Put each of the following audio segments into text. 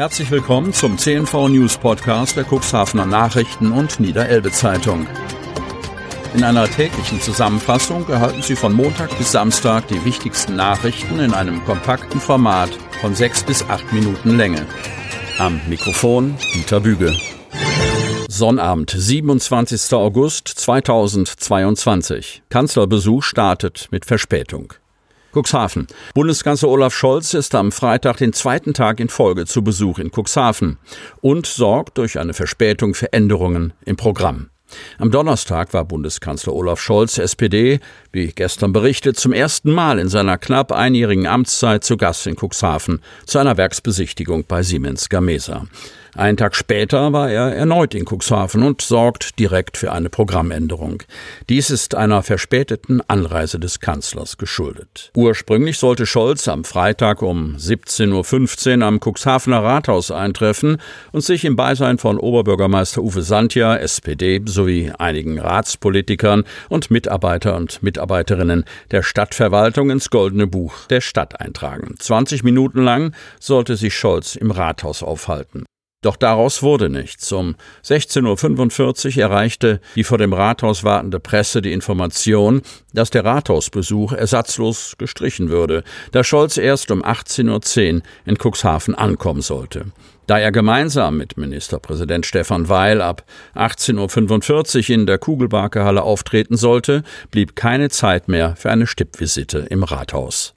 Herzlich willkommen zum CNV News Podcast der Cuxhavener Nachrichten und Niederelbe Zeitung. In einer täglichen Zusammenfassung erhalten Sie von Montag bis Samstag die wichtigsten Nachrichten in einem kompakten Format von sechs bis acht Minuten Länge. Am Mikrofon Dieter Büge. Sonnabend, 27. August 2022. Kanzlerbesuch startet mit Verspätung. Cuxhaven. Bundeskanzler Olaf Scholz ist am Freitag den zweiten Tag in Folge zu Besuch in Cuxhaven und sorgt durch eine Verspätung für Änderungen im Programm. Am Donnerstag war Bundeskanzler Olaf Scholz, SPD, wie gestern berichtet, zum ersten Mal in seiner knapp einjährigen Amtszeit zu Gast in Cuxhaven zu einer Werksbesichtigung bei Siemens Gamesa. Einen Tag später war er erneut in Cuxhaven und sorgt direkt für eine Programmänderung. Dies ist einer verspäteten Anreise des Kanzlers geschuldet. Ursprünglich sollte Scholz am Freitag um 17.15 Uhr am Cuxhavener Rathaus eintreffen und sich im Beisein von Oberbürgermeister Uwe Santja, SPD, sowie einigen Ratspolitikern und Mitarbeiter und Mitarbeiterinnen der Stadtverwaltung ins Goldene Buch der Stadt eintragen. 20 Minuten lang sollte sich Scholz im Rathaus aufhalten. Doch daraus wurde nichts. Um 16.45 Uhr erreichte die vor dem Rathaus wartende Presse die Information, dass der Rathausbesuch ersatzlos gestrichen würde, da Scholz erst um 18.10 Uhr in Cuxhaven ankommen sollte. Da er gemeinsam mit Ministerpräsident Stefan Weil ab 18.45 Uhr in der Kugelbarkehalle auftreten sollte, blieb keine Zeit mehr für eine Stippvisite im Rathaus.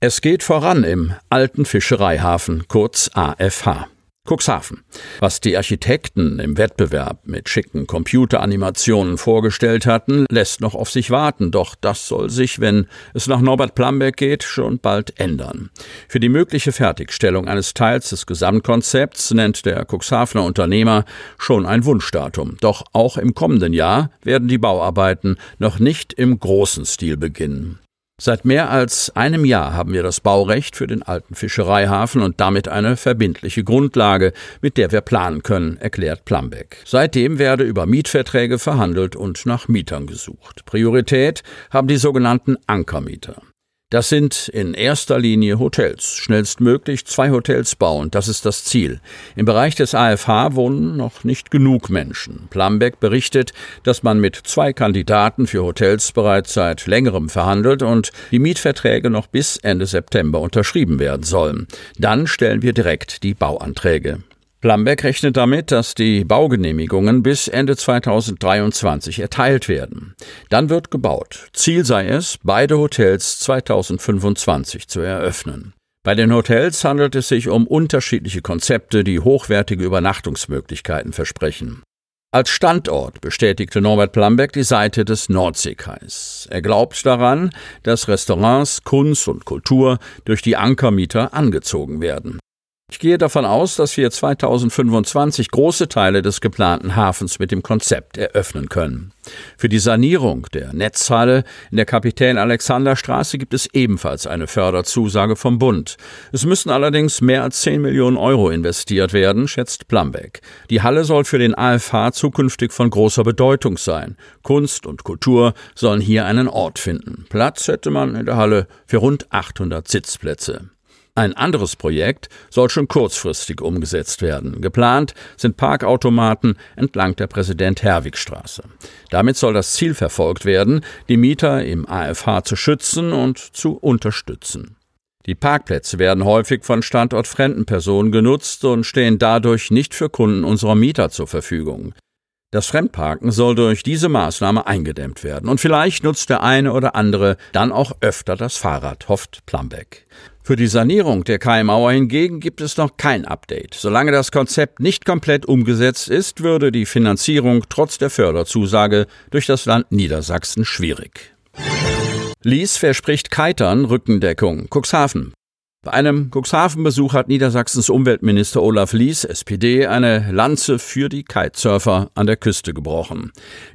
Es geht voran im alten Fischereihafen, kurz AFH. Cuxhaven. Was die Architekten im Wettbewerb mit schicken Computeranimationen vorgestellt hatten, lässt noch auf sich warten, doch das soll sich, wenn es nach Norbert Plambeck geht, schon bald ändern. Für die mögliche Fertigstellung eines Teils des Gesamtkonzepts nennt der Cuxhavener Unternehmer schon ein Wunschdatum. Doch auch im kommenden Jahr werden die Bauarbeiten noch nicht im großen Stil beginnen. Seit mehr als einem Jahr haben wir das Baurecht für den alten Fischereihafen und damit eine verbindliche Grundlage, mit der wir planen können, erklärt Plambeck. Seitdem werde über Mietverträge verhandelt und nach Mietern gesucht. Priorität haben die sogenannten Ankermieter. Das sind in erster Linie Hotels. Schnellstmöglich zwei Hotels bauen, das ist das Ziel. Im Bereich des AFH wohnen noch nicht genug Menschen. Plambeck berichtet, dass man mit zwei Kandidaten für Hotels bereits seit längerem verhandelt und die Mietverträge noch bis Ende September unterschrieben werden sollen. Dann stellen wir direkt die Bauanträge. Plambeck rechnet damit, dass die Baugenehmigungen bis Ende 2023 erteilt werden. Dann wird gebaut. Ziel sei es, beide Hotels 2025 zu eröffnen. Bei den Hotels handelt es sich um unterschiedliche Konzepte, die hochwertige Übernachtungsmöglichkeiten versprechen. Als Standort bestätigte Norbert Plambeck die Seite des Nordseekais. Er glaubt daran, dass Restaurants, Kunst und Kultur durch die Ankermieter angezogen werden. Ich gehe davon aus, dass wir 2025 große Teile des geplanten Hafens mit dem Konzept eröffnen können. Für die Sanierung der Netzhalle in der Kapitän Alexander Straße gibt es ebenfalls eine Förderzusage vom Bund. Es müssen allerdings mehr als 10 Millionen Euro investiert werden, schätzt Plambeck. Die Halle soll für den AFH zukünftig von großer Bedeutung sein. Kunst und Kultur sollen hier einen Ort finden. Platz hätte man in der Halle für rund 800 Sitzplätze. Ein anderes Projekt soll schon kurzfristig umgesetzt werden. Geplant sind Parkautomaten entlang der Präsident-Herwig-Straße. Damit soll das Ziel verfolgt werden, die Mieter im AFH zu schützen und zu unterstützen. Die Parkplätze werden häufig von standortfremden Personen genutzt und stehen dadurch nicht für Kunden unserer Mieter zur Verfügung. Das Fremdparken soll durch diese Maßnahme eingedämmt werden. Und vielleicht nutzt der eine oder andere dann auch öfter das Fahrrad, hofft Plambeck. Für die Sanierung der Kai-Mauer hingegen gibt es noch kein Update. Solange das Konzept nicht komplett umgesetzt ist, würde die Finanzierung trotz der Förderzusage durch das Land Niedersachsen schwierig. Lies verspricht Keitern Rückendeckung. Cuxhaven. Bei einem Cuxhaven-Besuch hat Niedersachsens Umweltminister Olaf Lies, SPD, eine Lanze für die Kitesurfer an der Küste gebrochen.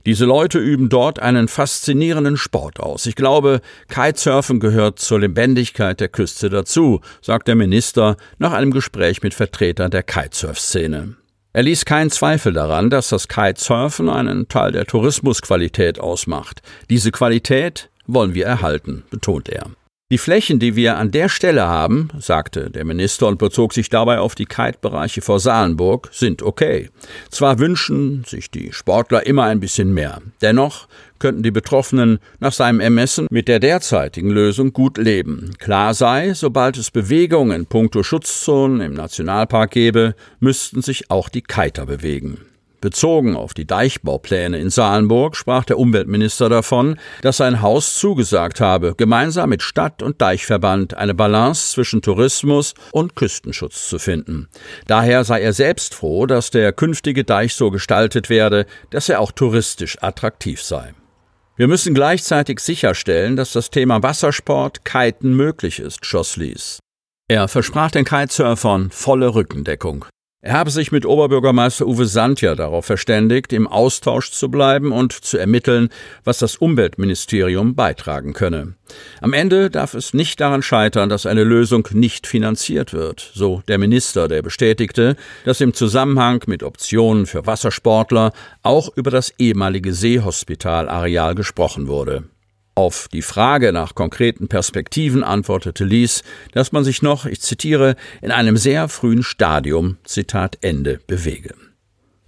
Diese Leute üben dort einen faszinierenden Sport aus. Ich glaube, Kitesurfen gehört zur Lebendigkeit der Küste dazu, sagt der Minister nach einem Gespräch mit Vertretern der Kitesurf-Szene. Er ließ keinen Zweifel daran, dass das Kitesurfen einen Teil der Tourismusqualität ausmacht. Diese Qualität wollen wir erhalten, betont er. Die Flächen, die wir an der Stelle haben, sagte der Minister und bezog sich dabei auf die Kite-Bereiche vor Salenburg, sind okay. Zwar wünschen sich die Sportler immer ein bisschen mehr. Dennoch könnten die Betroffenen nach seinem Ermessen mit der derzeitigen Lösung gut leben. Klar sei, sobald es Bewegungen in puncto Schutzzonen im Nationalpark gäbe, müssten sich auch die Kiter bewegen. Bezogen auf die Deichbaupläne in Salenburg sprach der Umweltminister davon, dass sein Haus zugesagt habe, gemeinsam mit Stadt- und Deichverband eine Balance zwischen Tourismus und Küstenschutz zu finden. Daher sei er selbst froh, dass der künftige Deich so gestaltet werde, dass er auch touristisch attraktiv sei. Wir müssen gleichzeitig sicherstellen, dass das Thema Wassersport, Kiten möglich ist, schoss Lies. Er versprach den Kitesurfern volle Rückendeckung. Er habe sich mit Oberbürgermeister Uwe Sandja darauf verständigt, im Austausch zu bleiben und zu ermitteln, was das Umweltministerium beitragen könne. Am Ende darf es nicht daran scheitern, dass eine Lösung nicht finanziert wird, so der Minister, der bestätigte, dass im Zusammenhang mit Optionen für Wassersportler auch über das ehemalige Seehospitalareal gesprochen wurde. Auf die Frage nach konkreten Perspektiven antwortete Lies, dass man sich noch, ich zitiere, in einem sehr frühen Stadium, Zitat Ende, bewege.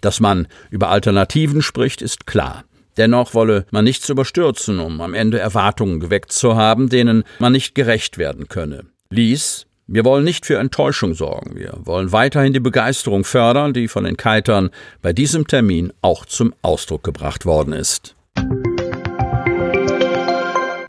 Dass man über Alternativen spricht, ist klar. Dennoch wolle man nichts überstürzen, um am Ende Erwartungen geweckt zu haben, denen man nicht gerecht werden könne. Lies, wir wollen nicht für Enttäuschung sorgen. Wir wollen weiterhin die Begeisterung fördern, die von den Kitern bei diesem Termin auch zum Ausdruck gebracht worden ist.